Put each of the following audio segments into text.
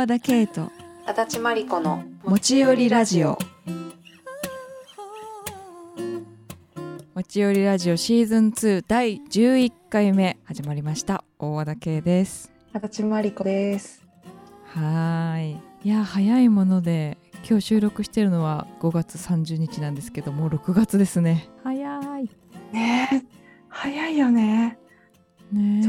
和田圭と。足立真理子の持ち寄りラジオ。持ち寄りラジオシーズン2第11回目始まりました。大和田圭です。足立真理子です。はーい。いや早いもので今日収録してるのは5月30日なんですけどもう6月ですね。早い。ねえ。早いよね。ね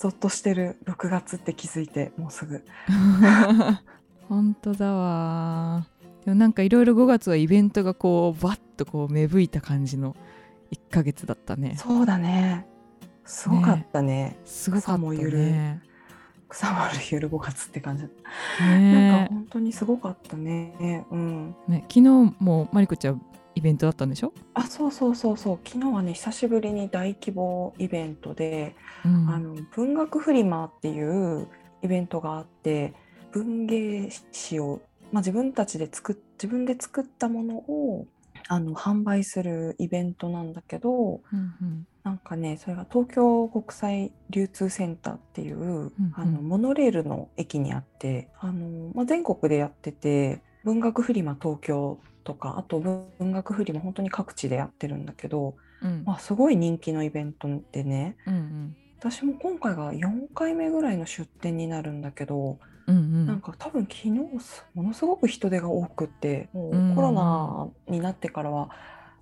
えちょっゾッとしてる6月って気づいてもうすぐ。本当だわ。でもなんかいろいろ5月はイベントがこうバッとこう芽吹いた感じの1ヶ月だったね。そうだね。すごかったね。すごかったね。草丸ゆる。5月って感じ、ね。なんか本当にすごかったね。うん。ね昨日もマリコちゃんイベントだったんでしょ、あそうそうそうそう。昨日はね久しぶりに大規模イベントで、うん。あの文学フリマっていうイベントがあって文芸誌を、まあ、自分たちで作っ自分で作ったものをあの販売するイベントなんだけどうんうん。なんかねそれが東京国際流通センターっていう、うん。あのモノレールの駅にあってあの、まあ、全国でやってて文学フリマ東京とかあと文学フリマ本当に各地でやってるんだけど、うん。まあ、すごい人気のイベントでねうん私も今回が4回目ぐらいの出店になるんだけど、うんうん。なんか多分昨日すものすごく人手が多くってもうん。うコロナになってからは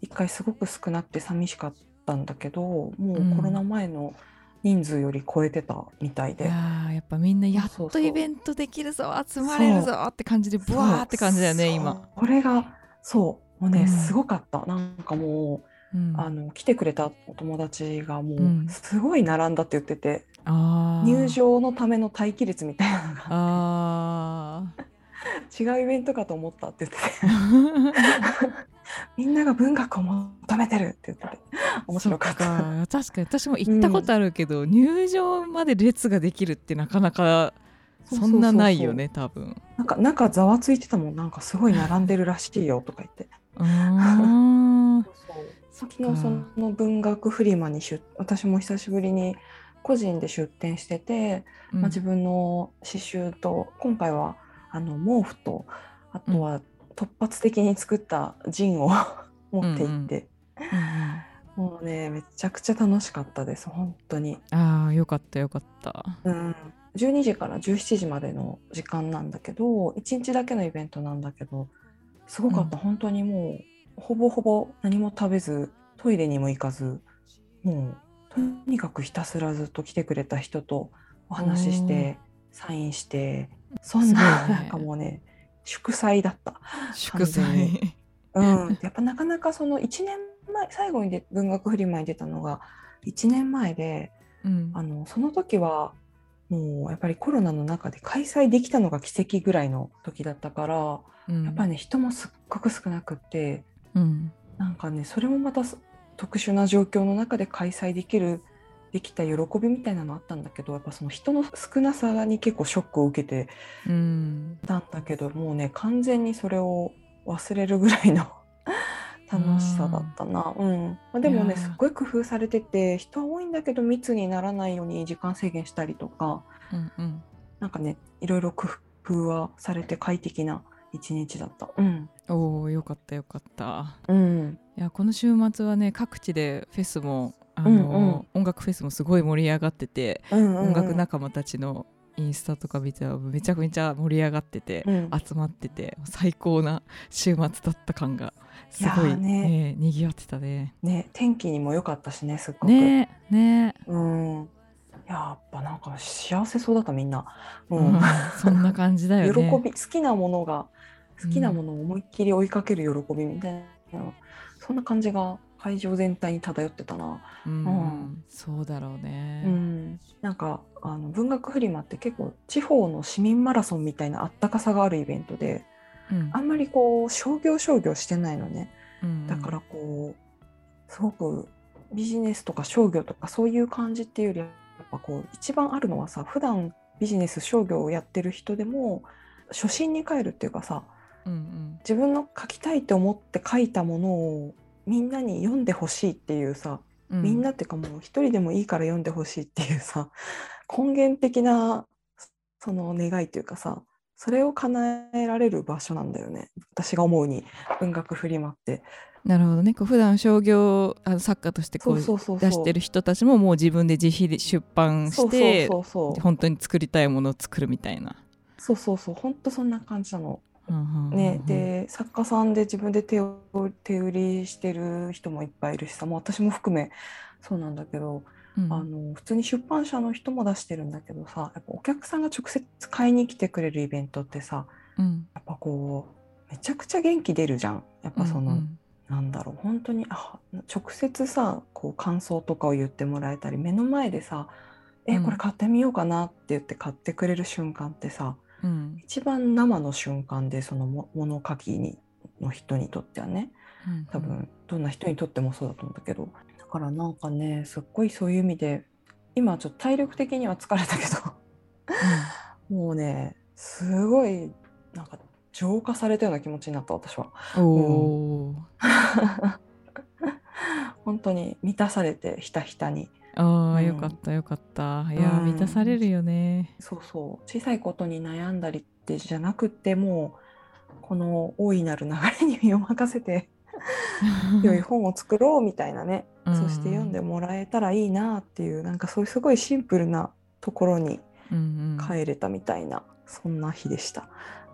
1回すごく少なくて寂しかったんだけどもうコロナ前の人数より超えてたみたいいで、やーやっぱみんなやっとイベントできるぞ集まれるぞって感じでブワーって感じだよね今、これがそう。もうね、うん。すごかった。なんかもうん。うあの来てくれたお友達がもうん。うすごい並んだって言ってて、あー。入場のための待機列みたいなのが。あ 違うイベントかと思ったって言ってて。ー みんなが文学を求めてるって言ってて面白かっそた。か確かに。私も行ったことあるけど、入場まで列ができるってなかなかそんなないよね多分。なんか中ざわついてたもん。なんかすごい並んでるらしいよとか言って。うー。ん昨日その文学フリマに出私も久しぶりに個人で出店してて、まあ、自分の刺繍と今回はあの毛布とあとは突発的に作ったジンを 持って行って、うんうん。もうねめちゃくちゃ楽しかったです本当に。ああよかったよかった。うん、12時から17時までの時間なんだけど1日だけのイベントなんだけどすごかった、うん。本当にもうほぼほぼ何も食べずトイレにも行かずもうとにかくひたすらずっと来てくれた人とお話ししてサインしてそんな、ねなんかもうね祝祭だった。祝祭。うん、やっぱなかなかその1年前最後にで文学フリマに出たのが1年前でうん。あのその時はもうやっぱりコロナの中で開催できたのが奇跡ぐらいの時だったから、うん。やっぱりね人もすっごく少なくってうん。なんかねそれもまたす特殊な状況の中で開催できるできた喜びみたいなのあったんだけどやっぱその人の少なさに結構ショックを受けてうん。たんだけどもうね完全にそれを忘れるぐらいの 楽しさだったな、うん。まあ、でもねすっごい工夫されてて人は多いんだけど密にならないように時間制限したりとかうんうん。なんかねいろいろ工夫はされて快適な一日だった。うん、おおよかったよかった。うん、いやこの週末はね各地でフェスもあの、うんうん音楽フェスもすごい盛り上がってて、うんうんうん音楽仲間たちのインスタとか見てたらめちゃめちゃ盛り上がってて、うん集まってて最高な週末だった感がすごいねねにぎわってたね。ね天気にも良かったしねすっごく。ねえねえ、うんやっぱなんか幸せそうだったみんな。ううんん、そんな感じだよ喜ね。び好きなものが好きなものを思いっきり追いかける喜びみたいな、そんな感じが会場全体に漂ってたな。うんうん。そうだろうね。うん、なんかあの文学フリマって結構地方の市民マラソンみたいなあったかさがあるイベントでうん。あんまりこう商業商業してないのね。うんだからこうすごくビジネスとか商業とかそういう感じっていうよりやっぱこう一番あるのはさ普段ビジネス商業をやってる人でも初心に帰るっていうかさうんうん。自分の書きたいと思って書いたものをみんなに読んでほしいっていうさ、うん。みんなっていうかもう一人でもいいから読んでほしいっていうさ 根源的なその願いというかさそれを叶えられる場所なんだよね。私が思うに文学フリマって。なるほどね。こう普段商業あの作家としてこう出してる人たちももう自分で自費で出版して本当に作りたいものを作るみたいな。そうそうそう。本当そんな感じなのね、で作家さんで自分で手を手売りしてる人もいっぱいいるしさもう私も含めそうなんだけど、うん。あの普通に出版社の人も出してるんだけどさやっぱお客さんが直接買いに来てくれるイベントってさうん。やっぱこうめちゃくちゃ元気出るじゃん。やっぱその、うん。なんだろう本当にあ直接さこう感想とかを言ってもらえたり目の前でさ「えうん。これ買ってみようかな」って言って買ってくれる瞬間ってさうん。一番生の瞬間でそのも物書きにの人にとってはね。うん。多分どんな人にとってもそうだと思うんだけど。だからなんかねすっごいそういう意味で今ちょっと体力的には疲れたけど。もうねすごいなんか浄化されたような気持ちになった私は。本当に満たされてひたひたにあうん。あよかったよかった。いやーうん。満たされるよね。そうそう。小さいことに悩んだりってじゃなくってもうこの大いなる流れに身を任せて 良い本を作ろうみたいなね、そして読んでもらえたらいいなっていうなんかそういうすごいシンプルなところにうんうん。帰れたみたいな、そんな日でした。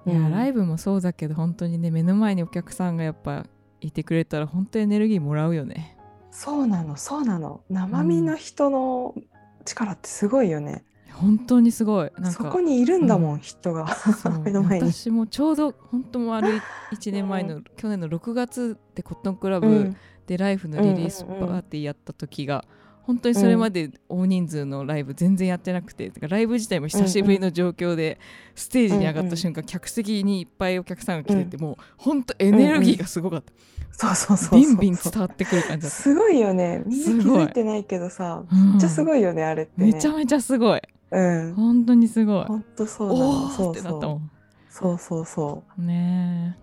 いや、うん。ライブもそうだけど本当にね目の前にお客さんがやっぱいてくれたら本当エネルギーもらうよねそうなのそうなの。生身の人の力ってすごいよね。本当にすごい。なんかそこにいるんだもん、う人が。私もちょうど本当もうある1年前の、去年の6月でコットンクラブうん。でライフのリリースパーティーやった時が、本当にそれまで大人数のライブ全然やってなくて、てかライブ自体も久しぶりの状況で、ステージに上がった瞬間、客席にいっぱいお客さんが来てて、もう本当エネルギーがすごかった、そうそうそうビンビン伝わってくる感じだった、すごいよねみんな気づいてないけどさうんめっちゃすごいよねあれってね。めちゃめちゃすごい。うん。本当にすごい。本当そうなの。そうそうそう。そうね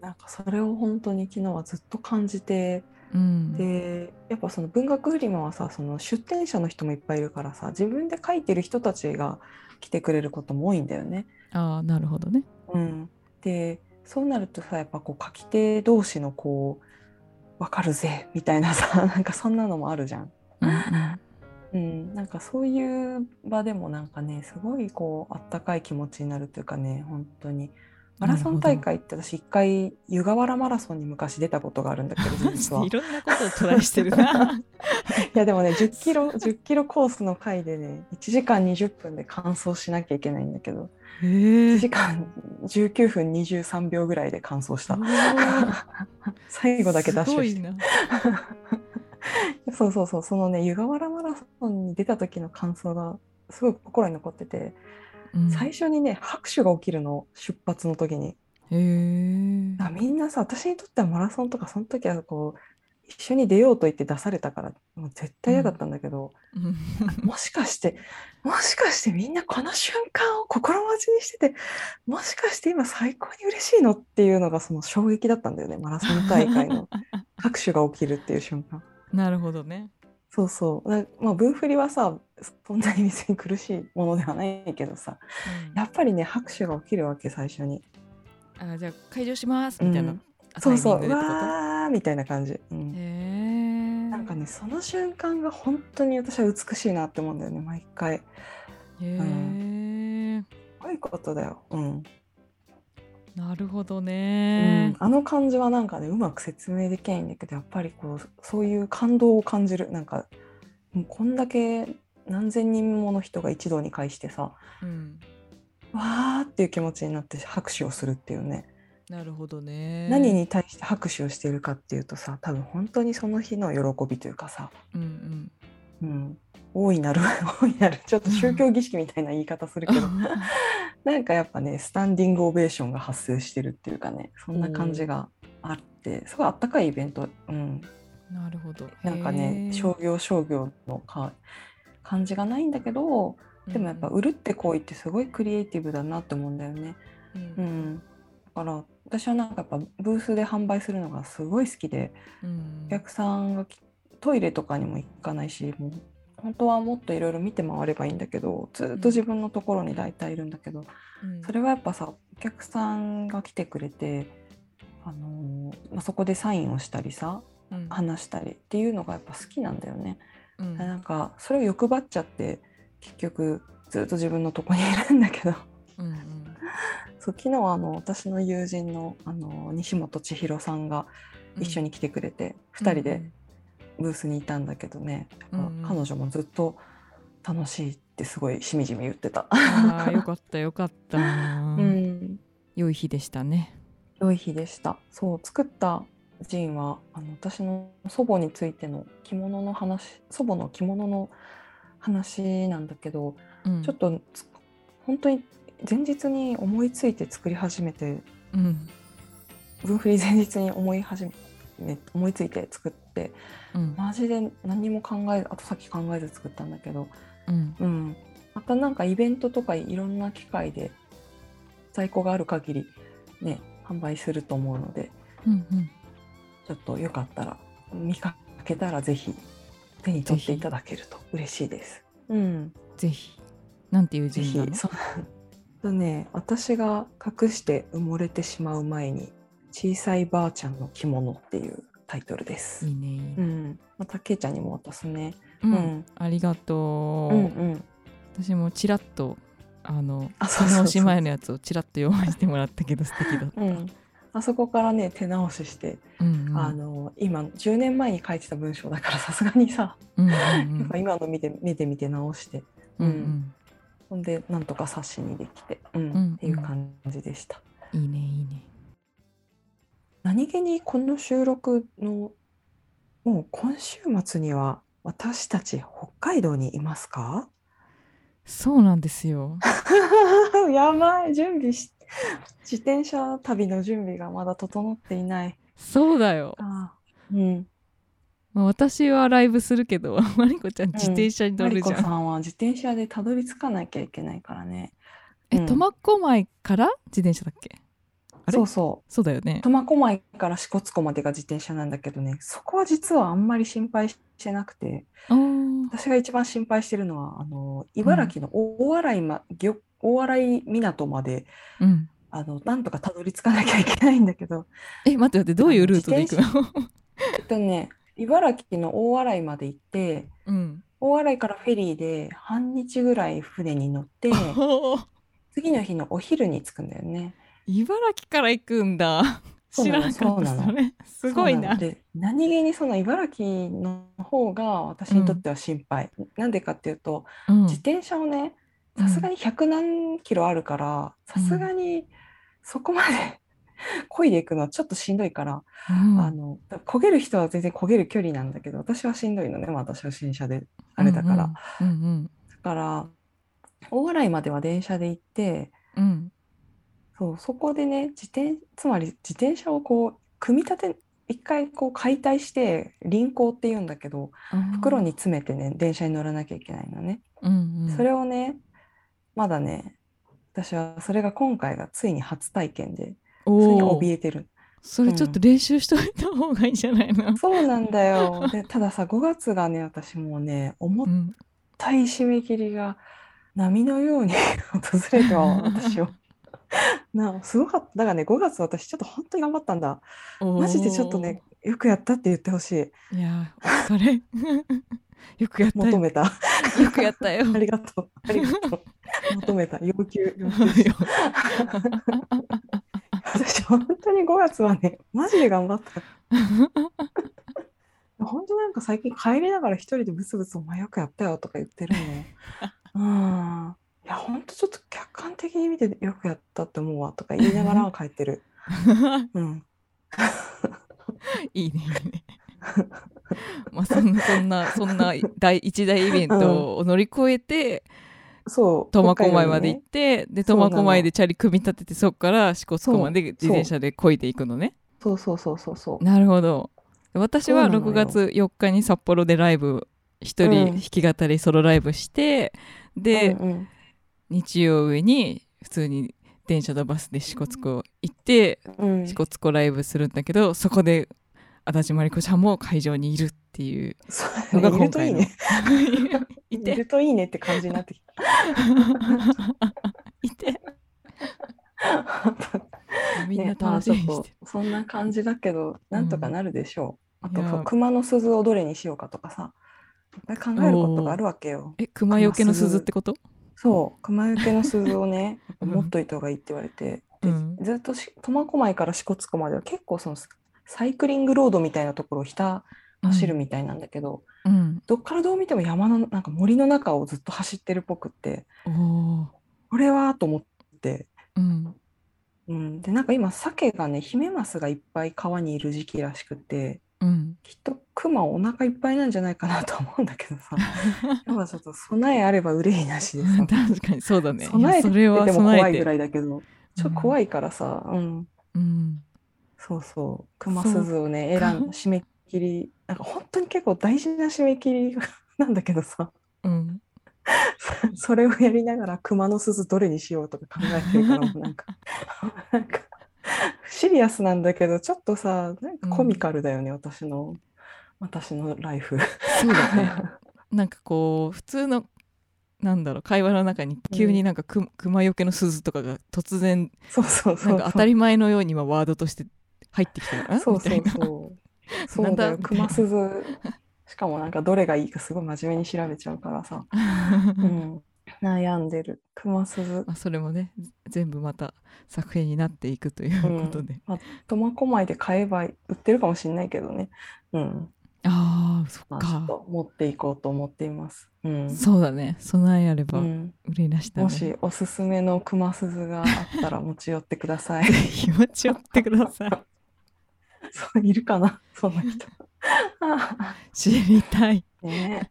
うなんかそれを本当に昨日はずっと感じてえうん。でやっぱその文学フリマはさその出展者の人もいっぱいいるからさ自分で書いてる人たちが来てくれることも多いんだよね。ああなるほどね。うん、でそうなるとさやっぱこう書き手同士のこう分かるぜみたいなさ なんかそんなのもあるじゃん。うんうん。うん、なんかそういう場でもなんかねすごいこうあったかい気持ちになるというかね本当にマラソン大会って私一回湯河原マラソンに昔出たことがあるんだけど 実は。いろんなことをトライしてるな。いやでもね10キロ10キロコースの回でね1時間20分で完走しなきゃいけないんだけどへ1え時間19分23秒ぐらいで完走した。最後だけダッシュして。そうそうそう。そのね湯河原マラソンに出た時の感想がすごい心に残ってて、うん最初にね拍手が起きるの出発の時にへみんなさ私にとってはマラソンとかその時はこう一緒に出ようと言って出されたからもう絶対嫌だったんだけど、うんもしかしてもしかしてみんなこの瞬間を心待ちにしててもしかして今最高に嬉しいのっていうのがその衝撃だったんだよねマラソン大会の拍手が起きるっていう瞬間。なるほどね。そうそうなまあ分振りはさそんなに別に苦しいものではないけどさうんやっぱりね拍手が起きるわけ最初に。あじゃあ会場しますみたいな、うんそうそううわーみたいな感じ。うんへえ。なんかねその瞬間が本当に私は美しいなって思うんだよね毎回。へえ。すごいことだよ。うんなるほどうねん、。あの感じはなんかねうまく説明できないんだけどやっぱりこうそういう感動を感じるなんかもうこんだけ何千人もの人が一堂に会してさうん。わーっていう気持ちになって拍手をするっていうね、なるほどね。何に対して拍手をしているかっていうとさ多分本当にその日の喜びというかさ、うんうん、大いなる 大いなる。ちょっと宗教儀式みたいな言い方するうん。け どなんかやっぱねスタンディングオベーションが発生してるっていうかねそんな感じがあってすごいあったかいイベント、うん、なるほど。なんかね商業商業のか感じがないんだけどでもやっぱ売るって行為ってすごいクリエイティブだなって思うんだよね。ううん。ん、だから私はなんかやっぱブースで販売するのがすごい好きでうん。お客さんがきトイレとかにも行かないしもう本当はもっといろいろ見て回ればいいんだけどずっと自分のところに大体いるんだけど、うん。それはやっぱさお客さんが来てくれて、あのーまあ、そこでサインをしたりさうん。話したりっていうのがやっぱ好きなんだよね。うん。なんかそれを欲張っちゃって結局ずっと自分のとこにいるんだけど。うんうん。そう昨日あの私の友人のあの西本千尋さんが一緒に来てくれて、2人でブースにいたんだけどね、うんうん。彼女もずっと楽しいってすごいしみじみ言ってた。ああよかったよかった、うん。良い日でしたね。良い日でした。そう作ったジンはあの私の祖母についての着物の話祖母の着物の話なんだけど、うん。ちょっとつ本当に前日に思いついて作り始めてうん。分振り前日に思い始め思いついて作ってうん。マジで何も考え後先考えず作ったんだけど、うん。うん、またなんかイベントとかいろんな機会で在庫がある限りね販売すると思うのでうんうん。ちょっとよかったら見かけたらぜひ手に取っていただけると嬉しいです。うん、ぜひ。なんていうぜ字なの？ひ。そう。とね。私が隠して埋もれてしまう前に小さいばあちゃんの着物っていうタイトルです。い。いねいいね。うん、またけいちゃんにも渡すね。ううん。ん、ありがとう、うん、うん、私もちらっとあのあそうそうそう。手直し前のやつをちらっと読ませてもらったけど 素敵だった、うん。あそこからね手直しして、うんうん。あの今10年前に書いてた文章だからさすがにさ、うんうんやっぱ今の見て目で見て直して、うんうん。ほんでなんとか冊子にできて、うんうん。っていう感じでした。いいねいいね何気にこの収録のもう今週末には私たち北海道にいますか？そうなんですよ。やばい準備し自転車旅の準備がまだ整っていない。そうだよ、あうん、まあ、私はライブするけど マリコちゃん自転車に乗るじゃん、さんは自転車でたどり着かなきゃいけないからね。えうん。苫小牧から自転車だっけ？そうそう。そうだよね。苫小牧から支笏湖までが自転車なんだけどね、そこは実はあんまり心配してなくて、私が一番心配してるのは、あの茨城の大洗,、ま、漁大洗港までうん。あのなんとかたどり着かなきゃいけないんだけど、え待って待ってどういうルートで行くの？えっとね、茨城の大洗まで行って、うん。大洗からフェリーで半日ぐらい船に乗って、次の日のお昼に着くんだよね。茨城から行くんだ。知らなかった すごいな。そうの。で何気にその茨城の方が私にとっては心配。なんでかっていうと、うん。自転車をね、さすがに100何キロあるから、さすがにそこまで 漕いでいくのはちょっとしんどいから、うん。あの焦げる人は全然焦げる距離なんだけど、私はしんどいのね、まあ私は新車であれだから。うんうんだから、大洗までは電車で行って、うんうんそうそこでね自転つまり自転車をこう組み立て一回こう解体して輪行っていうんだけど袋に詰めてね電車に乗らなきゃいけないのね、うんうん。それをねまだね私はそれが今回がついに初体験でそれに怯えてる。それちょっと練習しといた方がいいんじゃないの？そうなんだよ。でたださ5月がね私もうね思っうん。たい締め切りが波のように 訪れては私を なすごかった。だからね5月私ちょっと本当に頑張ったんだ。マジでちょっとねよくやったって言ってほしい。いやーお疲れ。よくやったよ。求めた。よくやったよ。ありがとう。ありがとう。求めた。要求要求私本当に5月はねマジで頑張った。本当なんか最近帰りながら一人でブツブツ「お前よくやったよ」とか言ってるねうんいや本当ちょっと客観的に見てよくやったって思うわとか言いながら帰ってる。うん。いいねいいね。まあそんなそんなそんな大一大イベントを乗り越えてそう苫小牧まで行っ北海道にね。てで苫小牧でチャリ組み立ててそこから支笏湖まで自転車で漕いでいくのね。そう。そうそうそうそうなるほど。私はそうなのよ。6月4日に札幌でライブ一うん。人弾き語りソロライブして、で、うんうん日曜日に普通に電車とバスで支笏湖行ってうん。支笏湖ライブするんだけどそこで足立真理子ちゃんも会場にいるっていうのがねいるといい今回のね。い いてるといいねって感じになってきた。いて。みんな楽しみにして。そんな感じだけど、なんとかなるでしょう。あといや。そう熊の鈴をどれにしようかとかさ、いっぱい考えることがあるわけよ。え熊よけの鈴ってこと？そう、熊よけの鈴をね、持っといた方がいいって言われて、でうん。ずっとし苫小牧から支笏湖までは結構そのサイクリングロードみたいなところをひた走るみたいなんだけど、うん。どっからどう見ても山のなんか森の中をずっと走ってるっぽくって、これはと思って、うん。うん、でなんか今鮭がねヒメマスがいっぱい川にいる時期らしくてうん。きっとクマお腹いっぱいなんじゃないかなと思うんだけどさ。やっぱちょっと備えあれば憂いなしでさ。確かにそうだね。い備えてて。も怖いぐらいだけど。ちょっと怖いからさ、うん、うん。そうそう。熊そう鈴をね選ん締め切り。なんか本当に結構大事な締め切りなんだけどさ。うん。そ れをやりながら熊の鈴どれにしようとか考えてるからもうなんかなんかシリアスなんだけどちょっとさなんかコミカルだよね、私の。私のライフ。そうだね。なんかこう普通のなんだろう会話の中に急になんかく、熊よけの鈴とかが突然そうそうそう当たり前のように今ワードとして入ってきたよな？そうそうそう。熊鈴。しかもなんかどれがいいかすごい真面目に調べちゃうからさ、うん、悩んでる。熊鈴。まあそれもね全部また作品になっていくということで、まあ、苫小牧で買えば売ってるかもしれないけどね、うん。ああそっまあ、っ持っていこうと思っています。うん。そうだね。備えあればうん、売りなしだね、もしおすすめの熊鈴があったら持ち寄ってください。気持ち寄ってください。そういるかな？そんな人。知りたい、ね。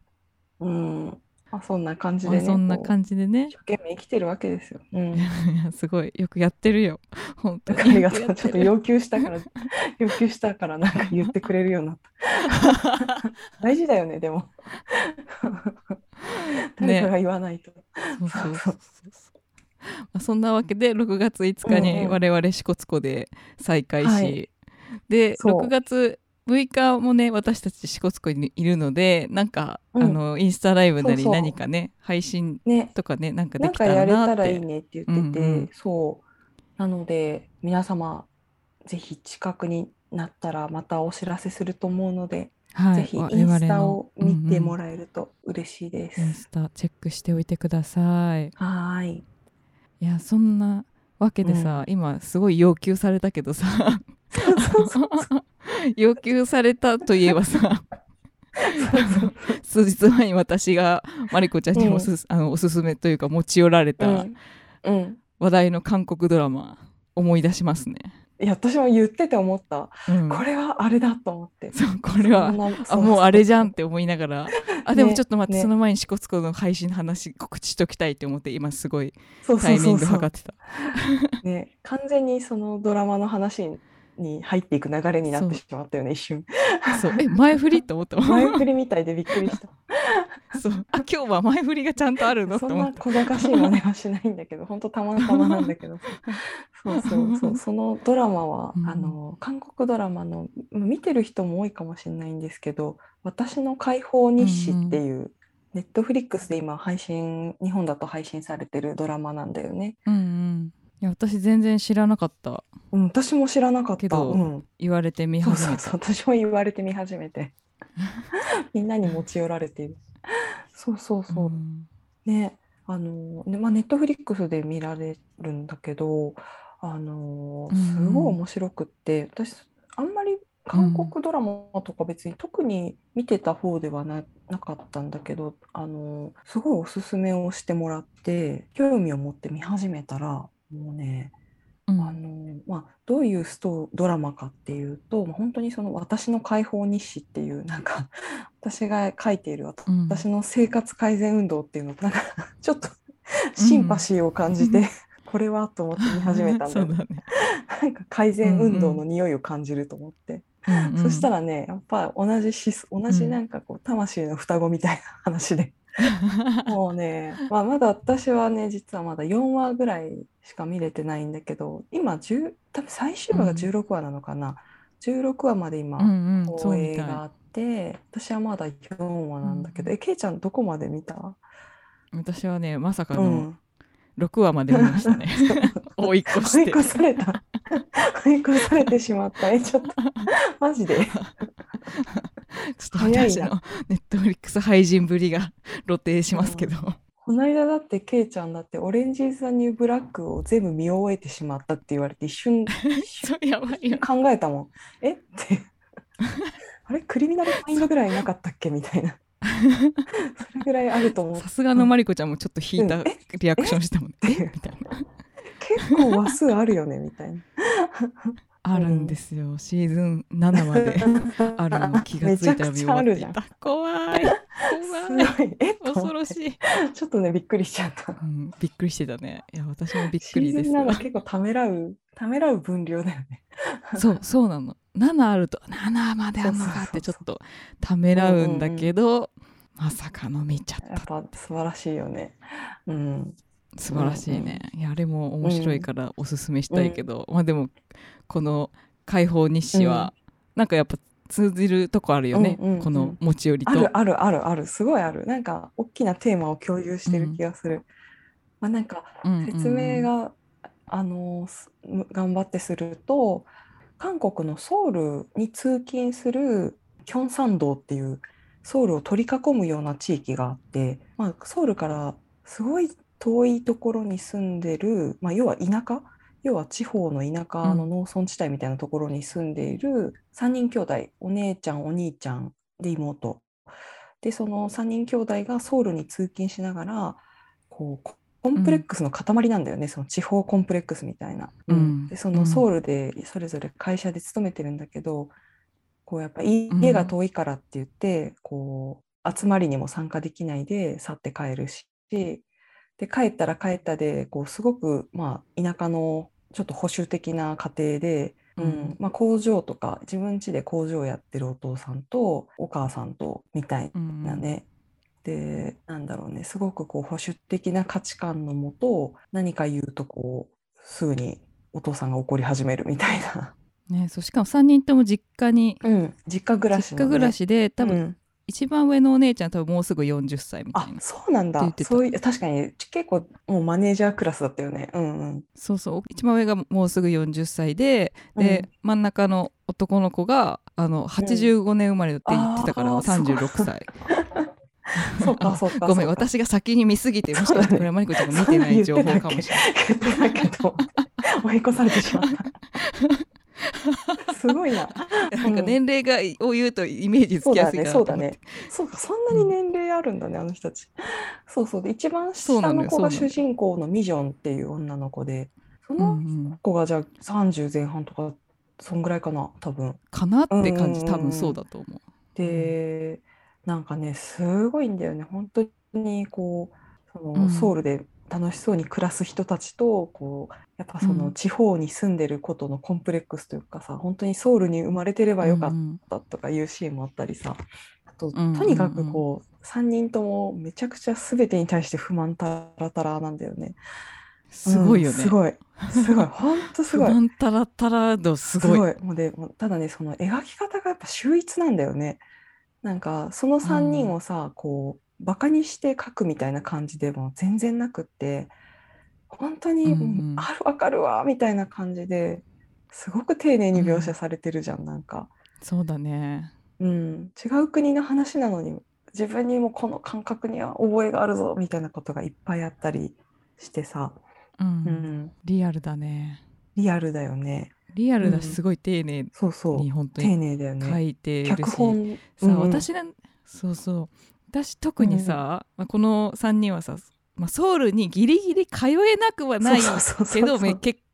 うん。まあ、そんな感じまあ、でね。そんな感じでね一生懸命生きてるわけですよ。うん。すごいよくやってるよ 本当あにちょっと要求したから、要求したからなんか言ってくれるようになった。大事だよね、でも。誰かが言わないと。そうそうそうそうまあ、そんなわけで6月5日うんうんに我々支笏湖で再開し、はいでそう6月6日もね私たち支笏湖にいるのでなんか、うん。あのインスタライブなり何かね配信ね。とかねなんかできたかやれたらなってらいいねって言ってて、うんうんそう。なので、皆様、ぜひ近くになったらまたお知らせすると思うので、はいぜひインスタのを見てもうんらえると嬉しいでうんインす。スタチェックしておいてください。はーい。いやそんなわけでさ、今すごい要求されたけどさ。そうそうそう 要求されたといえばさ 数日前に私がマリコちゃんにおす,、あのおすすめというか持ち寄られたうん。うん。話題の韓国ドラマ思い出しますね。いや、私も言ってて思った。うん、これはあれだと思って。そうこれはあもうあれじゃんって思いながらあでもねちょっと待って、ねその前に支笏湖の配信の話告知しときたいって思って今すごいタイミング測ってた。ね、完全にそのドラマの話に入っていく流れになってしまったよね、一瞬。そう。え前振りって思った前振りみたいでびっくりした。そう。あ今日は前振りがちゃんとあるの？とそんな小賢しい真似はしないんだけど、本当たまたまなんだけど。そうそうそう、そのドラマは、うん。あの韓国ドラマの見てる人も多いかもしれないんですけど、私の解放日誌っていう、ネットフリックスで今配信、日本だと配信されてるドラマなんだよね。うんうんいや私全然知らなかったうん、私も知らなかった。けどうん、言われて見始めたそうそうそう、私も言われて見始めて、みんなに持ち寄られている。そうそうそう。んね、あの、ね、まあ、ネットフリックスで見られるんだけど、あの、うんすごい面白くって、私、あんまり韓国ドラマとか別に特に見てた方ではな、なかったんだけど、あの、すごいおすすめをしてもらって、興味を持って見始めたら、もうね、うん。あのまあ、どういうストドラマかっていうと、まあ、本当にその私の解放日誌っていうなんか 私が書いているうん私の生活改善運動っていうのなんか ちょっとシンパシーを感じて、これはと思って見始めたんだよそうだね、なんか改善運動の匂いを感じると思って、うんうんそしたらねやっぱ同じ同じなんかこう魂の双子みたいな話で、もうね、まあ、まだ私はね実はまだ4話ぐらいしか見れてないんだけど今10多分最終話が16話なのかな、16話まで今、放映があって私はまだ4話なんだけど、うん。えけいちゃんどこまで見た？私はねまさかのうん。6話まで見ましたね、追い越追して。い越された。追い越されてしまった。えちょっと。マジで？ちょっと私のネットフリックス配信ぶりが 露呈しますけど、この間だってけいちゃんだってオレンジザ・ニュー・ブラックを全部見終えてしまったって言われて一瞬 やばいよ。考えたもん。え？って。あれ？クリミナルマインドぐらいなかったっけ？みたいな。それぐらいあると思う。さすがのマリコちゃんもちょっと引いたリアクションしてたもんね、ええ？みたいな。結構話数あるよねみたいなあるんですよ、シーズン7まで あるの。気がついたら見終わった。怖い。す怖い。恐ろしい、ちょっとねびっくりしちゃった。うん、びっくりしてたね。いや私もびっシくりですーズンよ7結構ためらうためらう分量だよね。そうそうなの。7あると7まであんのかってちょっとためらうんだけど、まさかの見ちゃやっったぱ素晴らしいよね。うん素晴らしいね、いやあれも面白いからおすすめしたいけど、まあでもこの解放日誌は、なんかやっぱ通じるとこあるよね、うんうんうん。この持ち寄りと。あるあるあるある。すごいある。なんか大きなテーマを共有してる気がする、まあなんかうんうんうん。説明が、あのす頑張ってすると韓国のソウルに通勤するキョンサン道っていうソウルを取り囲むような地域があって、まあ、ソウルからすごい遠いところに住んでる、まあ、要は田舎？要は地方の田舎の農村地帯みたいなところに住んでいる3人兄弟お姉ちゃんお兄ちゃんで妹。でその3人兄弟がソウルに通勤しながらこうコンプレックスの塊なんだよね、その地方コンプレックスみたいな。うん。でそのソウルでそれぞれ会社で勤めてるんだけど、こうやっぱ家が遠いからって言って、こう集まりにも参加できないで去って帰るしで帰ったら帰ったでこうすごく、まあ、田舎のちょっと保守的な家庭で、うん。うんまあ、工場とか自分家で工場やってるお父さんとお母さんとみたいうんなね、でなんだろうねすごくこう保守的な価値観のもと何か言うとこうすぐにお父さんが怒り始めるみたいな、ね、そうしかも3人とも実家にうん、実家暮らしの、ね、実家暮らしで多分、うん一番上のお姉ちゃん多分もうすぐ40歳みたあいな。そうなんだ。そういう確かに結構もうマネージャークラスだったよね。うんうん。そうそう。一番上がもうすぐ40歳でで、真ん中の男の子があの85年生まれって言ってたから、あー36歳。そうか。そうかごめん私が先に見すぎてもしかしてこれはマリコちゃんが見てない情報かもしれない。追い越されてしまった すごいな。なんか年齢がを言うとイメージつきやすいかそうだねそうかそんなに年齢あるんだね、あの人たち。そうそうで一番下の子が主人公のミジョンっていう女の子でそうんのうん。子がじゃあ30前半とかそんぐらいかな多分。かなって感じ多分そうだと思う。で、なんかね、すごいんだよね。本当にこう、そのうん。ソウルで楽しそうに暮らす人たちと、こう、やっぱそうのん地方に住んでることのコンプレックスというかさ、本当にソウルに生まれてればよかっうんたとかいうシーンもあったりさ、あと、んうんうんとにかくこう、3人ともめちゃくちゃ全てに対して不満たらたらなんだよね。すごいよね、うんすごい。すごい。本当すごい不。満たらたら度すごいもうでただねその描き方がやっぱ秀逸なんだよねなんかその3人をさ、こうバカにして描くみたいな感じでも全然なくって本当に、うんうん。うんあるわかるわみたいな感じですごく丁寧に描写されてるじゃん、なんか、そうだね。うん、違う国の話なのに自分にもこの感覚には覚えがあるぞみたいなことがいっぱいあったりしてさ、うん、うん、リアルだね。リアルだよね。リアルだしうん。すごい丁寧そうそう。に本当丁に寧だよね。書いてるし、脚本。さ、うんうん。私なんそうそう私特にさ、まあこの3人はさ、まあ、ソウルにギリギリ通えなくはないけど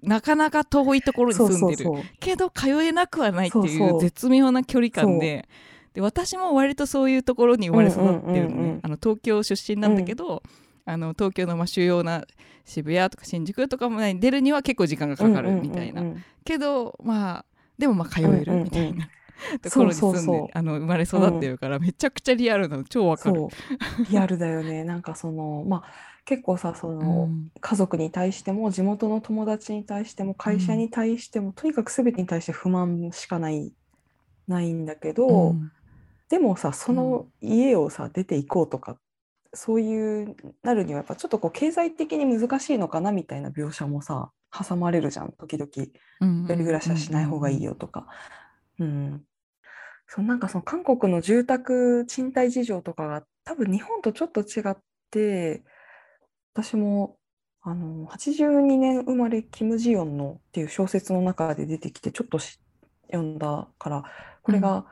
なかなか遠いところに住んでる。けど通えなくはないっていそうう。絶妙な距離感でで私も割とそういうところに生まれ育ってるのね、うんうんうんうんあの東京出身なんだけど、あの東京のまあ主要な渋谷とか新宿とかもない。出るには結構時間がかかるみたいな、うんうんうんうん。けどまあでもまあ通えるみたいな、ところに住んでそうそうそう。あの生まれ育ってるから、めちゃくちゃリアルなの超わかる。リアルだよね。なんかそのまあ結構さその、うん。家族に対しても地元の友達に対しても会社に対しても、とにかく全てに対して不満しかないないんだけど、うん。でもさその家をさ出ていこうとかそういうなるにはやっぱちょっとこう経済的に難しいのかなみたいな描写もさ挟まれるじゃん時々。一うん人暮らしはしない方がいいよとか。うんそうなんかその韓国の住宅賃貸事情とかが多分日本とちょっと違って私もあの82年生まれキム・ジヨンのっていう小説の中で出てきてちょっとし読んだからこれが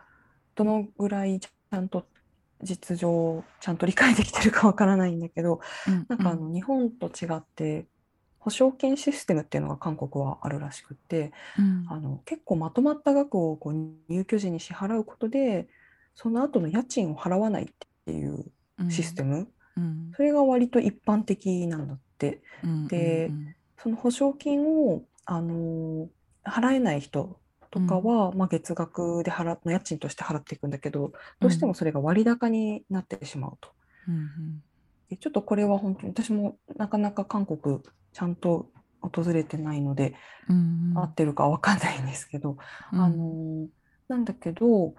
どのぐらいちゃんと実情ちゃんと理解できてるかわからないんだけどうん。なんかあの日本と違って保証金システムっていうのが韓国はあるらしくってうん。あの結構まとまった額をこう入居時に支払うことでその後の家賃を払わないっていうシステム、うん。それが割と一般的なんだって。うんでうん。その保証金を、あの払えない人とかは、まあ、月額で払の家賃として払っていくんだけどどうしてもそれが割高になってしまうと。うん。でちょっとこれは本当に私もなかなか韓国ちゃんと訪れてないので、うん合ってるかわかんないんですけど、うん。あのなんだけど、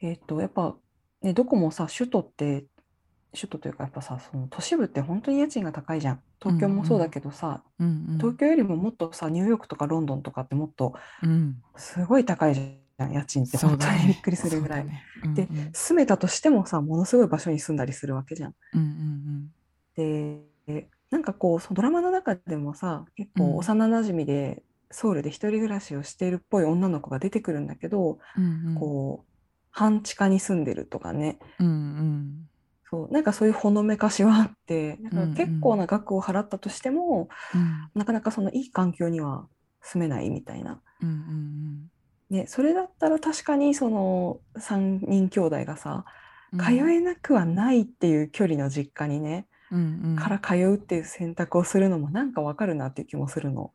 えっとやっぱ、ね、どこもさ首都って首都というかやっぱさその都市部って本当に家賃が高いじゃん。東京もそうだけどさ、うんうん東京よりももっとさニューヨークとかロンドンとかってもっとうん。すごい高いじゃん家賃って。本当にびっくりするぐらい。そうだね。うんでうん。住めたとしてもさものすごい場所に住んだりするわけじゃん。うんうん。でなんかこうそのドラマの中でもさ結うん。構幼なじみでソウルで一人暮らしをしているっぽい女の子が出てくるんだけど、うんうん。こう半地下に住んでるとかね。うんうん。そうなんかそういうほのめかしはあってなんかうんうん。結構な額を払ったとしても、うん。なかなかそのいい環境には住めないみたいな。うんうんね、それだったら確かにその3人兄弟がさうん。通えなくはないっていう距離の実家にね、うんうんから通うっていう選択をするのもなんかわかるなっていう気もするの。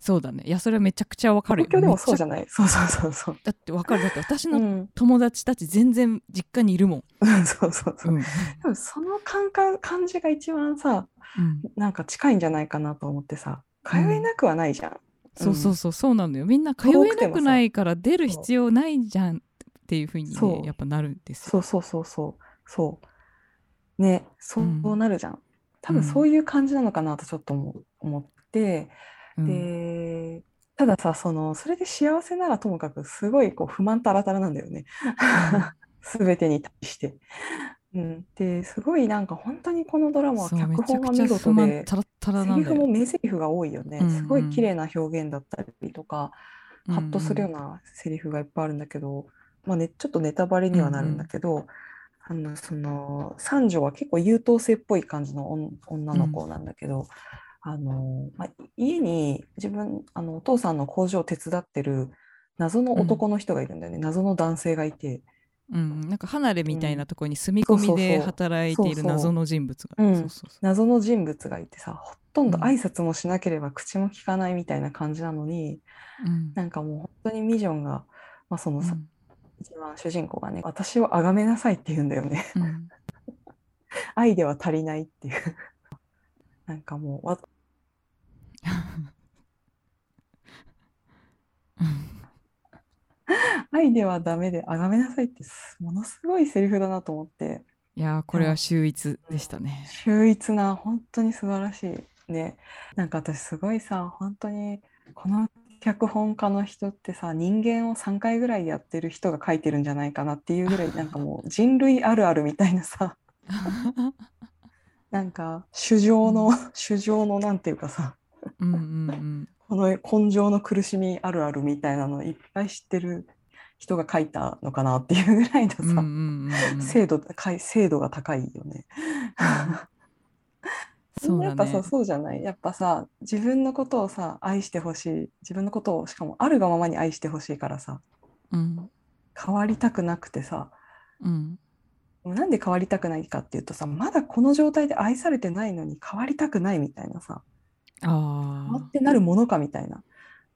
そうだね。いやそれはめちゃくちゃわかるよ。東京でもそうじゃゃない。そうそうそうそう。だってわかる。だって私のうん、友達たち全然実家にいるもん。そうそうそう。う。ん多分その感覚感じが一番さうん。なんか近いんじゃないかなと思ってさ。通えなくはないじゃん。そうそうそうそうなのよ。みんな通えなくないから出る必要ないじゃんっていうふうにねやっぱなるんですよ。そうそうそうそう。そうねそううんなるじゃん。多分そういう感じなのかなとちょっと思思って、うん。でたださそのそれで幸せならともかくすごいこう不満たらたらなんだよね。全てに対して。うん、ですごいなんか本当にこのドラマは脚本が見事で満たらったらセリフも名セリフが多いよね、うんうん。すごい綺麗な表現だったりとか、うん。ハッとするようなセリフがいっぱいあるんだけど、まあね、ちょっとネタバレにはなるんだけど、あのその三女は結構優等生っぽい感じの女女の子なんだけど、あのまあ、家に自分あのお父さんの工場を手伝ってる謎の男の人がいるんだよね、謎の男性がいて。うん、なんか離れみたいなところに住み込みで働いている謎の人物が、謎の人物がいてさほとんどうん。挨拶もしなければ口も聞かないみたいな感じなのに、うん。なんかもう本当にミジョンが、まあ、そのさ、うん一番主人公がね私を崇めなさいって言うんだよね。うん。愛では足りないっていう。なんかもうわ愛ではダメで崇めなさいってすものすごいセリフだなと思って。いやーこれは秀逸でしたね。秀逸な本当に素晴らしい。ね。なんか私すごいさ本当にこの脚本家の人ってさ人間を3回ぐらいやってる人が書いてるんじゃないかなっていうぐらいなんかもう 人類あるあるみたいなさ。なんか主情の、主情のなんていうかさうんうんうん。この根性の苦しみあるあるみたいなのいっぱい知ってる人が書いたのかなっていうぐらいのさ、うんうんうんうん。精度精度が高いよね。そうだね。やっぱさ。そうじゃない？やっぱさ自分のことをさ愛してほしい。自分のことをしかもあるがままに愛してほしいからさ。うん。変わりたくなくてさ。うん。なんで変わりたくないかっていうとさまだこの状態で愛されてないのに変わりたくないみたいなさ。変わあってなるものかみたいな。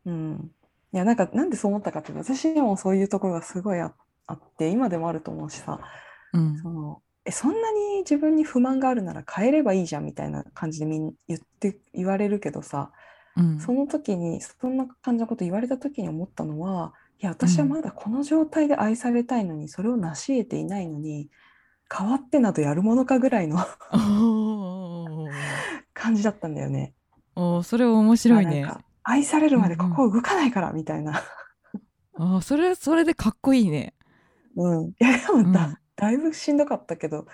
うん、いやなんかなんでそう思ったかっていうと私もそういうところがすごいああって今でもあると思うしさ。あうん。そのえそんなに自分に不満があるなら変えればいいじゃんみたいな感じでみん言って言われるけどさうん。その時にそんな感じのこと言われた時に思ったのはいや私はまだこの状態で愛されたいのに、それを成し得ていないのに変わってなどやるものかぐらいの 感じだったんだよね。おーそれ面白いね。あなんか愛されるまでここ動かないからみたいな。あーそれそれでかっこいいね。うん、いやでもだ,、うんだいぶしんどかったけど。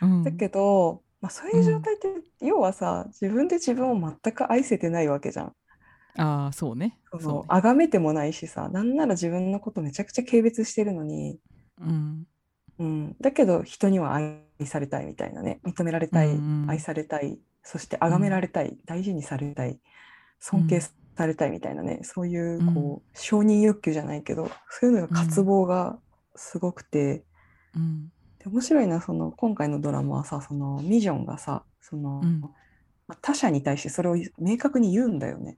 うん。だけど、まあ、そういう状態って、要はさ自分で自分を全く愛せてないわけじゃん。ああそうね。そそうね。の崇めてもないしさなんなら自分のことめちゃくちゃ軽蔑してるのに、うん。うん、だけど人には愛されたいみたいなね。認められたい、うんうん。愛されたい。そして崇められたい、大事にされたい。尊敬されたいみたいなね、そういううん。こう承認欲求じゃないけどそういうのが渇望がすごくて、うん。で面白いなその今回のドラマはさそのミジョンがさその、うん。まあ他者に対してそれを明確に言うんだよね。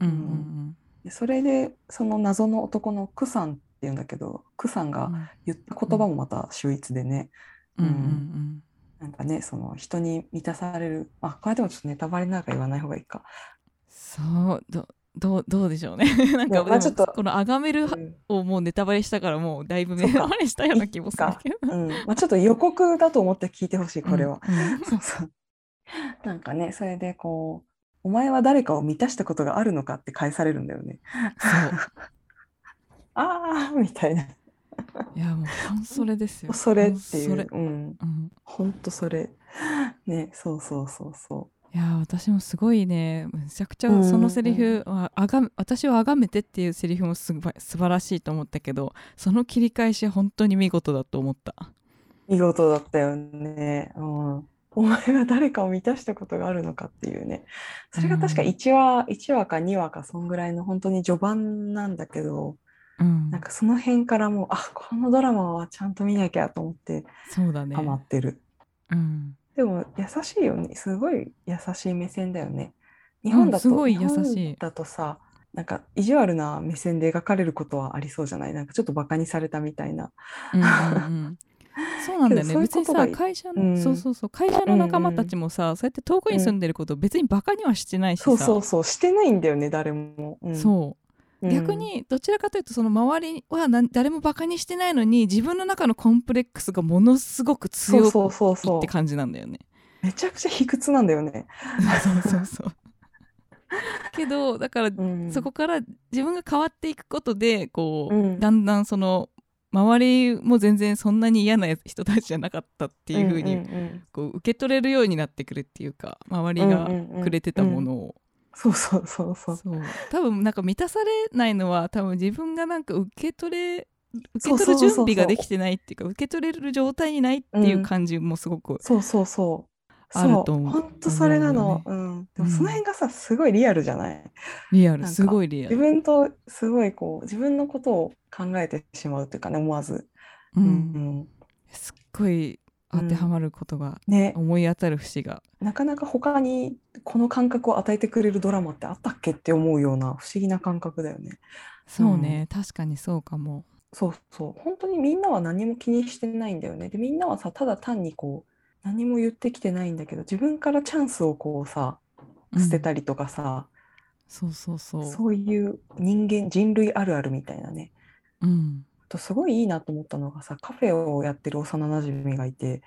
うんうんでそれでその謎の男のクさんっていうんだけどクさんがうん。言った言葉もまた秀逸でね、うんうんなんかねその人に満たされる。あこれでもちょっとネタバレなんか言わない方がいいか。そうどどうどうでしょうね なんかまあちょっとこのあがめるうんをもうネタバレしたからもうだいぶネタバレしたような気もするけどうんまあ、ちょっと予告だと思って聞いてほしいこれは。うん そうそう。なんかねそれでこう「お前は誰かを満たしたことがあるのか?」って返されるんだよね。ああみたいな。いやもうそれですよそれっていう。うん。うんほんとそれ。ねそうそうそうそいやー私もすごいねめちゃくちうんうんうんゃそのセリフはあがめ私をあがめてっていうセリフもすば素晴らしいと思ったけどその切り返し本当に見事だと思ったう。見事だったよね。うん。お前は誰かを満たしたことがあるのかっていうね。それが確かうん1話、1話か2話かそんぐらいの本当に序盤なんだけど、うんなんかその辺からもう、あ、このドラマはちゃんと見なきゃと思ってそうだねハマってる。うんでも優しいよね。すごい優しい目線だよね。日本だと、すごい優しい。日本だとさ、なんか意地悪な目線で描かれることはありそうじゃない？なんかちょっとバカにされたみたいな。うんうんうん。そうなんだよね。別にさ会社の、うん。そうそうそう。会社の仲間たちもさ、そうやって遠くに住んでることを別にバカにはしてないしさ、そうそうそう、してないんだよね、誰も。うん。そう。うん逆にどちらかというとその周りはな誰もバカにしてないのに自分の中のコンプレックスがものすごく強いって感じなんだよね。めちゃくちゃ卑屈なんだよね。そうそうそう。けどだからうんそこから自分が変わっていくことでこう、うんだんだんその周りも全然そんなに嫌な人たちじゃなかったっていう風にんんんこう受け取れるようになってくるっていうか周りがくれてたものを。そうそうそうそう。そう多分なんか満たされないのは多分自分がなんか受け取れ受け取る準備ができてないっていうか受け取れる状態にないっていう感じもすごく、そうそうそう。あると思う本当それなの。思うん。でもその辺がさ、すごいリアルじゃない？リアルすごいリア自ル、分とすごいこう、自分のことを考えてしまうというかね、思わず。ううんん。すっごい当てはまることがね、思い当たる節が、なかなか他にこの感覚を与えてくれるドラマってあったっけって思うような不思議な感覚だよね。そうね、確かにそうかも。そうそう。本当にみんなは何も気にしてないんだよね。でみんなはさただ単にこう何も言ってきてないんだけど自分からチャンスをこうさ捨てたり、りとかさ、そうそうそう。そういう人間人類あるあるみたいなね。うん。あとすごいいいなと思ったのがさカフェをやってる幼なじみがいて、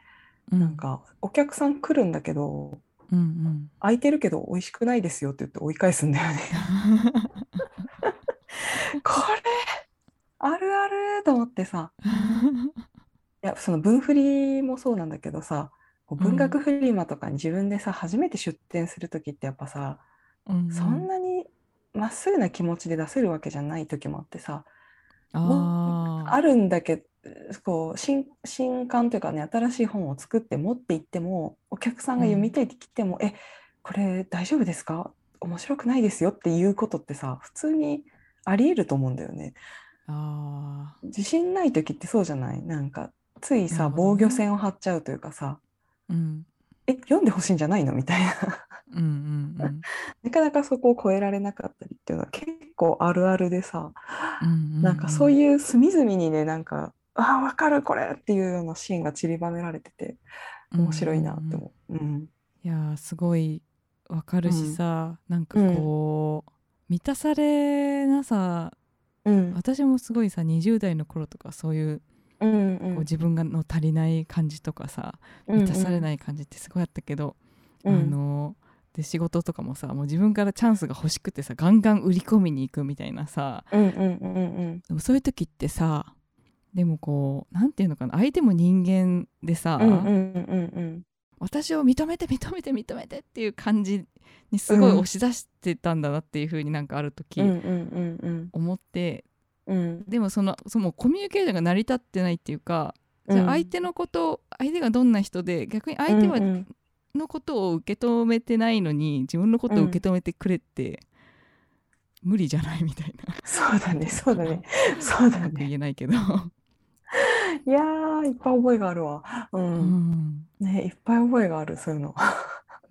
うん。なんかお客さん来るんだけどうんうん。空いてるけど美味しくないですよって言って追い返すんだよね。これあるあると思ってさ。いやその文振りもそうなんだけどさ文学フリマとかに自分でさ初めて出店する時ってやっぱさうんうん。そんなにまっすぐな気持ちで出せるわけじゃない時もあってさあーあるんだけどこう新新刊というかね新しい本を作って持って行ってもお客さんが読みたいって来ても「えこれ大丈夫ですか？面白くないですよ」っていうことってさ普通にありえると思うんだよね。あ自信ない時ってそうじゃない？なんかついさ防御線を張っちゃうというかさ。ーうん「え読んでほしいんじゃないの?」みたいな。うんうん なかなかそこを超えられなかったりっていうのは結構あるあるでさ。うんなんかそうういう隅々にねなんか「ああ分かるこれ!」っていうようなシーンが散りばめられててん面白いなってう。んうん思う。うん。いやーすごいわかるしさ、なんかうん。こう、満たされなさうん。私もすごいさ20代の頃とかそういううんこう自分がの足りない感じとかさ満たされない感じってすごいあったけど、うん。あので仕事とかもさもう自分からチャンスが欲しくてさガンガン売り込みに行くみたいなさうんうんうんうんでもそういう時ってさでもこうなんていうのかな相手も人間でさ、うんうんうんうん私を認めて認めて認めてっていう感じにすごいうん押し出してたんだなっていう風になんかある時うんうんうん。思って、うん。でもそのそのコミュニケーションが成り立ってないっていうか、じゃあ相手のことを相手がどんな人で逆に相手はうんうん。のことを受け止めてないのに自分のことを受け止めてくれって、無理じゃないみたいな。そうだねそうだね。そうだうまく言ねえないけど、いやーいっぱい覚えがあるわ。ううん。んねいっぱい覚えがあるそういうの。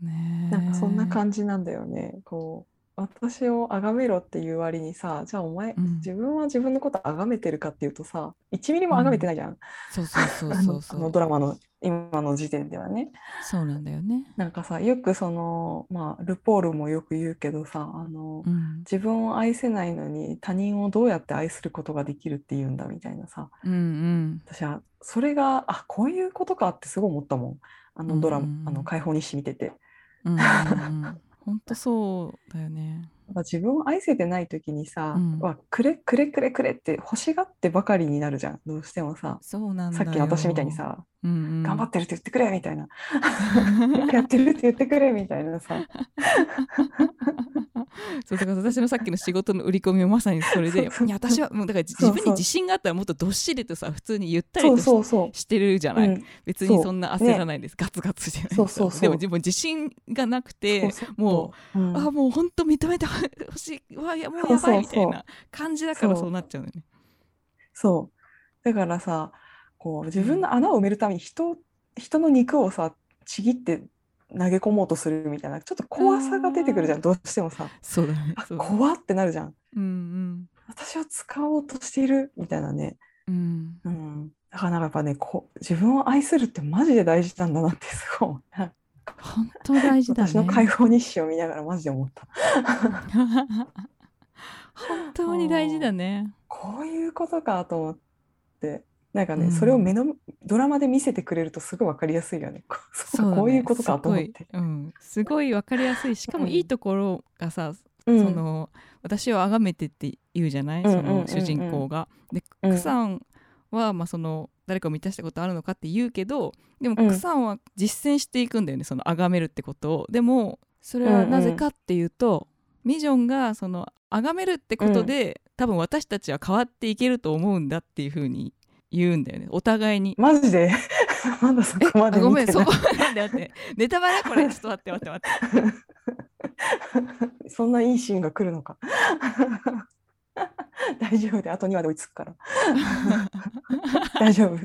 ねえなんかそんな感じなんだよねこう私を崇めろっていう割にさじゃあお前うん。自分は自分のこと崇めてるかっていうとさ1ミリも崇めてないじゃん、そうそうそうそうそう。あのドラマの今の時点ではね。そうなんだよね。なんかさよくそのまあルポールもよく言うけどさあのうん。自分を愛せないのに他人をどうやって愛することができるっていうんだみたいなさ。うんうん。私はそれがあこういうことかってすごい思ったもん。あのドラマ、うんうんうん。あの解放日誌見てて。うんうんうん 本当そうだよね。自分を愛せてない時にさ、うんわくれくれくれくれって欲しがってばかりになるじゃんどうしてもさそうなん。さっきの私みたいに、さ、うんうん、頑張ってるって言ってくれみたいな やってるって言ってくれみたいなさ。そうだから私のさっきの仕事の売り込みもまさにそれで私はもうだから自分に自信があったらもっとどっしりとさ普通にゆったりそうとしそうそう。してるじゃない、うん。別にそんな焦らないです、ガツガツじゃないそうそうそう。でも自分自信がなくてそうそう。もうん。あもう本当認めてほしい。うわいやもうやばいみたいな感じだからそうそうなっちゃうのよね。そう。だからさこう自分の穴を埋めるために人人の肉をさちぎって投げ込もうとするみたいなちょっと怖さが出てくるじゃんどうしてもさ。そうだねあそう怖ってなるじゃん。うん私を使おうとしているみたいなね。うん。うん。うん、だからなんかやっぱねこう自分を愛するってマジで大事なんだなって すごい本当大事だね。私の解放日誌を見ながらマジで思った。本当に大事だね。こういうことかと思ってなんかね、うん。それを目のドラマで見せてくれるとすごい分かりやすいよね。こ うそうこういうことかと思って、すごい,、うん、すごい分かりやすい。しかもうんいいところがさ、うん。その私を崇めてって言うじゃない、うんうんうんうんその主人公が。でうん。クさんは、まあ、その誰かを満たしたことあるのかって言うけどでもうん。クさんは実践していくんだよねその崇めるってことを。でもそれはなぜかっていうと、ミジョンがその崇めるってことで、多分私たちは変わっていけると思うんだっていうふうに言うんだよね。お互いに。マジで？まだそこまであごめん。そこまで待って。ネタバレこれ。ちょっと待って待って。待ってそんないいシーンが来るのか？大丈夫であと2話で追いつくから。大丈夫。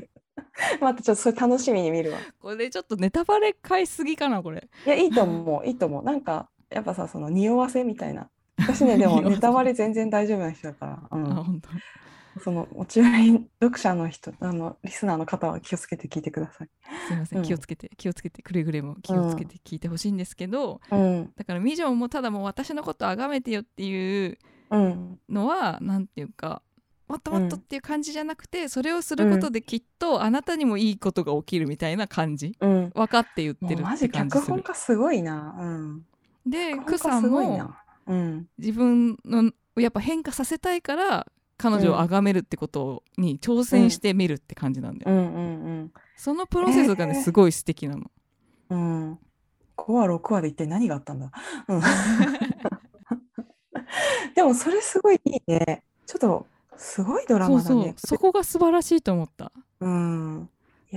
またちょっとそれ楽しみに見るわ。これちょっとネタバレ買いすぎかなこれ。いやいいと思う。いいと思う。なんかやっぱさその匂わせみたいな。私ねでもネタバレ全然大丈夫な人だから、うあん、本当そのもちろん読者の人あのリスナーの方は気をつけて聞いてください。すいません、うん。気をつけて気をつけてくれぐれも気をつけて聞いてほしいんですけど、うん。だからミジョンもただもう私のこと崇めてよっていううんのはなんていうかもっともっとっていう感じじゃなくて、それをすることできっとあなたにもいいことが起きるみたいな感じ。うん、分かって言ってるって感じする。脚本家すごいな。うん、でクさもな。うん、自分のやっぱ変化させたいから彼女を崇めるってことに挑戦してみるって感じなんだよ、うん、うん、そのプロセスがね、えーすごい素敵なのうん、うん。5話、6話で一体何があったんだ？うん、でもそれすごいいいね。ちょっとすごいドラそうそうマだね。そこが素晴らしいと思ったうん。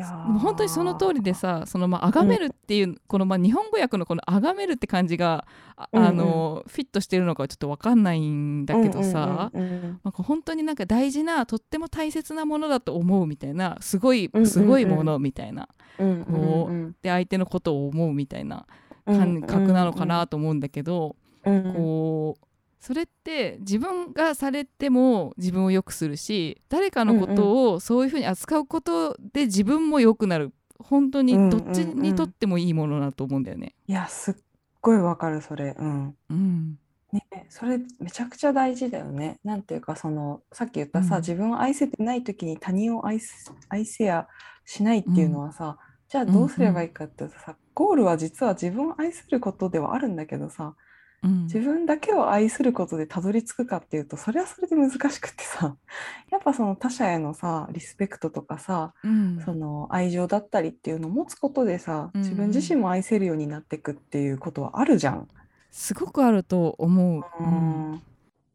本当にその通りでさそのまあ崇めるっていう、このまあ日本語訳のこの崇めるって感じがあ,、うんうん。あのフィットしてるのかはちょっと分かんないんだけどさ、うんうんうんなんか本当になんか大事なとっても大切なものだと思うみたいなすごいうんうんうん。すごいものみたいな、うんこううん。で相手のことを思うみたいなうん感覚なのかなと思うんだけど、うんうん。こうそれって自分がされても自分を良くするし誰かのことをそういうふうに扱うことで自分も良くなる。本当にどっちにとってもいいものだと思うんだよね。いやすっごいわかるそれ。うん。うん。ねそれめちゃくちゃ大事だよね。なんていうかそのさっき言ったさ、うん。自分を愛せてない時に他人を愛す愛せやしないっていうのはさ、じゃあどうすればいいかっていうとさ、ゴールは実は自分を愛することではあるんだけどさうん自分だけを愛することでたどり着くかっていうとそれはそれで難しくってさ やっぱその他者へのさリスペクトとかさうんその愛情だったりっていうのを持つことでさうんうん自分自身も愛せるようになっていくっていうことはあるじゃん。すごくあると思う。ううんん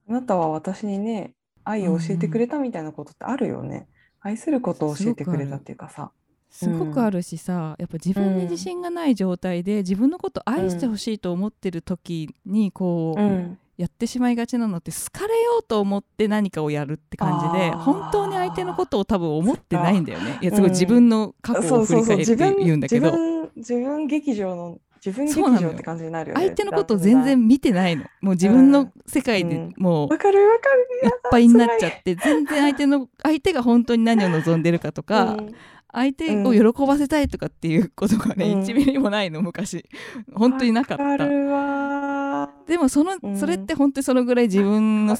あなたは私にね愛を教えてくれたみたいなことってあるよね。愛することを教えてくれたっていうかさ。すごくあるしさ、やっぱ自分に自信がない状態で自分のことを愛してほしいと思ってる時にこう、うん。やってしまいがちなのって好かれようと思って何かをやるって感じで本当に相手のことを多分思ってないんだよね。いやうんすごい自分の過去を振り返って言うんだけど。自分劇場の自分劇場って感じになるよね。相手のことを全然見てないの。もう自分の世界でもうわかるわかる。いっぱいになっちゃって全然相手の相手が本当に何を望んでるかとか、うん相手を喜ばせたいとかっていうことがね、うん。1ミリもないの昔。本当になかった。でもその、うん。それって本当にそのぐらい自分の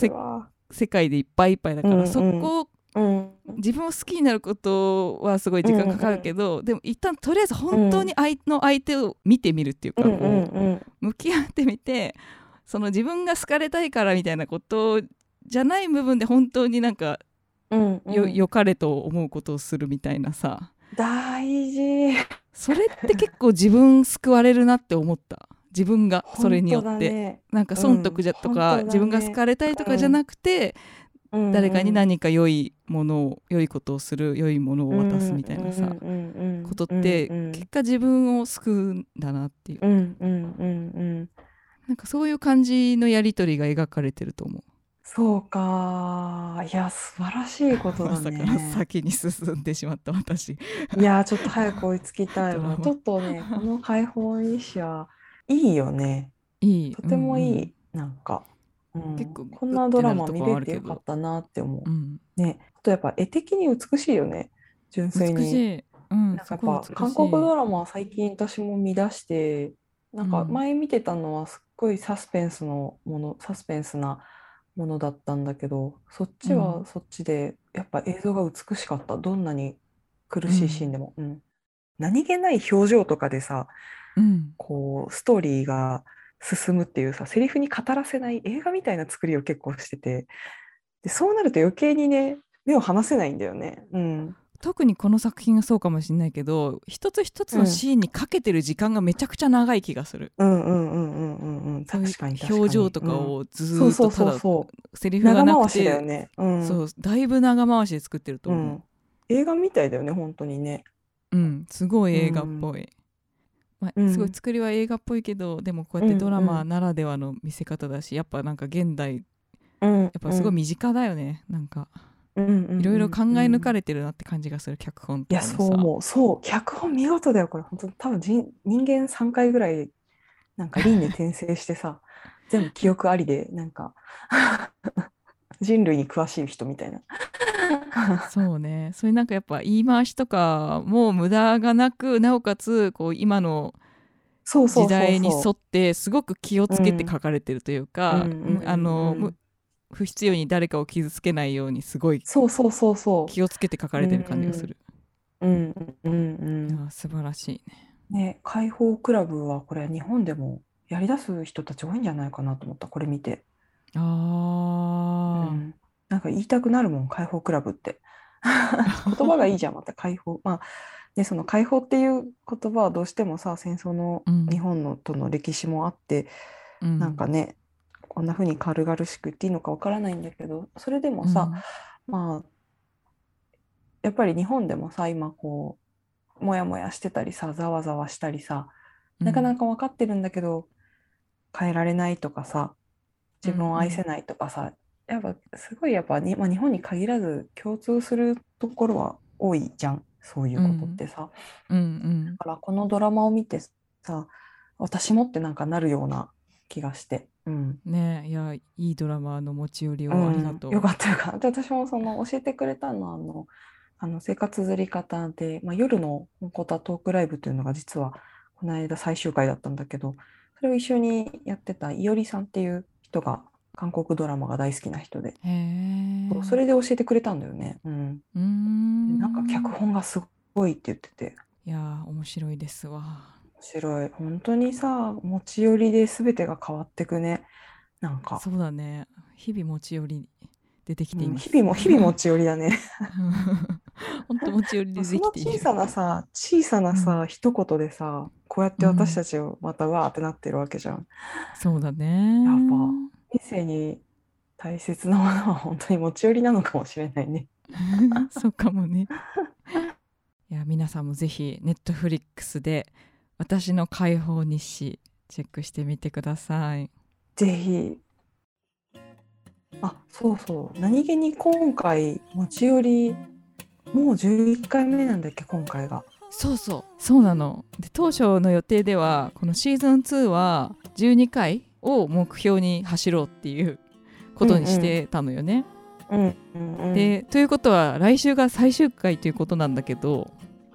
世界でいっぱいいっぱいだから、うんうん。そこをうん。自分を好きになることはすごい時間かかるけど、でも一旦とりあえず本当に相の相手を見てみるっていうか、うんうこうん。向き合ってみてその自分が好かれたいからみたいなことじゃない部分で本当になんかうんうん。よ良かれと思うことをするみたいなさ。大事。それって結構自分救われるなって思った。自分がそれによって、ね。なんか損得じゃとか、うんね。自分が好かれたいとかじゃなくて、うん。誰かに何か良いものを良いことをする良いものを渡すみたいなさ、ことってうん結果自分を救うんだなっていう。なんかそういう感じのやり取りが描かれてると思う。そうかいや素晴らしいことだまさかのね先に進んでしまった私。いやちょっと早く追いつきたいドラマ。わちょっとねこの解放医師はいいよね。いい。とてもいい、うんうん。なんか、うん。結構こんなドて見なるとこはあるてよかったなって思う、うん。ね。あとやっぱ絵的に美しいよね。純粋に。美しい。うん、なんかやっすごい美しい。ぱ韓国ドラマは最近私も見出してなんかうん。前見てたのはすっごいサスペンスのものサスペンスなものだったんだけどそっちうん。はそっちでやっぱ映像が美しかった。どんなに苦しいシーンでも、うん。何気ない表情とかでさうん、こうストーリーが進むっていうさセリフに語らせない映画みたいな作りを結構してて。でそうなると余計にね目を離せないんだよね。うん特にこの作品はそうかもしれないけど一つ一つのシーンにかけてる時間がめちゃくちゃ長い気がする。うんうんうんうんうんうん。そういう確かに確かに。表情とかをずっとただそうそセリうフがなく長回しだね。うん。そうだいぶ長回しで作ってると思う。ん映画みたいだよね本当にね。う。うん、すごい映画っぽい。まあうん。すごい作りは映画っぽいけどでもこうやってドラマならではの見せ方だしやっぱなんか現代うん。やっぱすごい身近だよね、なんかいいろいろ考え抜かれれてるなって感じがする脚本いやそう思うそう。脚本見事だよこれ。本当多分人人間3回ぐらいなんか輪廻転生してさ 全部記憶ありでなんか 人類に詳しい人みたいな。そうね。そういうなんかやっぱ言い回しとかも無駄がなくなおかつこう今の時代に沿ってすごく気をつけて書かれてるというか、うんあの、うんむ不必要に誰かを傷つけないようにすごいそうそうそうそ気をつけて書かれてる感じがする。ううんうんうん。いや素晴らしいね。ね解放クラブはこれ日本でもやりだす人たち多いんじゃないかなと思ったこれ見て、あー、うん。なんか言いたくなるもん解放クラブって。言葉がいいじゃんまた。解放。まあねその解放っていう言葉はどうしてもさ戦争のうん。日本のとの歴史もあって、うん。なんかねこんな風に軽々しく言っていいのかわからないんだけどそれでもさ、まあやっぱり日本でもさ今こうモヤモヤしてたりさざわざわしたりさなかなかか分かってるんだけど変えられないとかさ自分を愛せないとかさ、やっぱすごいやっぱに、まあ、日本に限らず共通するところは多いじゃんそういうことってさ、うんうん。だからこのドラマを見てさ私もってなんかなるような気がして、うん、ねいやいいドラマの持ち寄りをありがとう。んよかったよかった。で私もその教えてくれたのはあのあの生活ずり方で、まあ、夜の本コタトークライブというのが実はこの間最終回だったんだけどそれを一緒にやってたいおりさんっていう人が韓国ドラマが大好きな人でそれで教えてくれたんだよね。うん、うーん。なんか脚本がすごいって言ってて。いやー面白いですわ。面白い。本当にさ持ち寄りで全てが変わってくね。なんか、そうだね。日々持ち寄り出てきていうんます、日々も日々持ち寄りだね。本当持ち寄りでそできている。の小さなさ小さなさ、一言でさこうやって私たちをまたわーってなってるわけじゃん。そうだね。やっ人生に大切なものは本当に持ち寄りなのかもしれないね。そうかもね。いや皆さんもぜひネットフリックスで私の解放日誌チェックしてみてください。ぜひ。あそうそう。何気に今回持ち寄りもう11回目なんだっけ今回が。そうそう。そうなの。で当初の予定ではこのシーズン2は12回を目標に走ろうっていうことにしてたのよね、うんうんうん、でということは来週が最終回ということなんだけど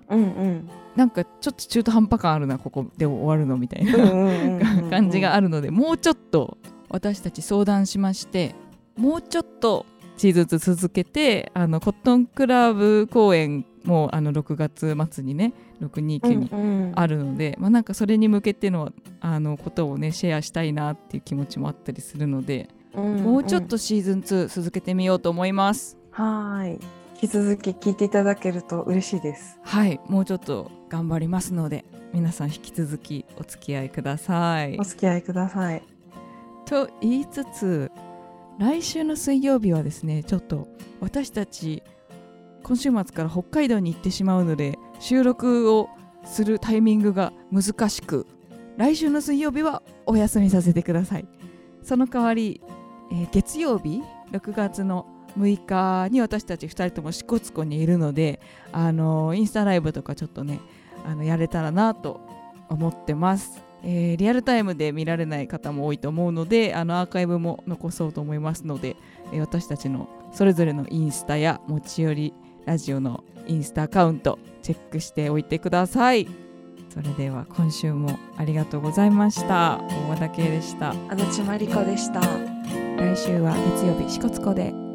うんうんなんかちょっと中途半端感あるなここで終わるのみたいなうんうんうんうん感じがあるのでもうちょっと私たち相談しましてもうちょっとシーズン2続けてあのコットンクラブ公演もあの6月末にね629にうんうん。あるので、まあ、なんかそれに向けてのあのことをねシェアしたいなっていう気持ちもあったりするので、うんうん。もうちょっとシーズン2続けてみようと思います。はーい引き続き聞いていただけると嬉しいです。はいもうちょっと頑張りますので皆さん引き続きお付き合いくださいお。付き合いください。と言いつつ来週の水曜日はですねちょっと私たち今週末から北海道に行ってしまうので収録をするタイミングが難しく来週の水曜日はお休みさせてくださいその代わり、えー月曜日6月の6日に私たち2人とも支笏湖にいるのであのインスタライブとかちょっとねあのやれたらなと思ってます、えーリアルタイムで見られない方も多いと思うのであのアーカイブも残そうと思いますので、えー私たちのそれぞれのインスタや持ち寄りラジオのインスタアカウントチェックしておいてください。それでは今週もありがとうございました。大和田圭でした。足立まりこでした。来週は月曜日支笏湖で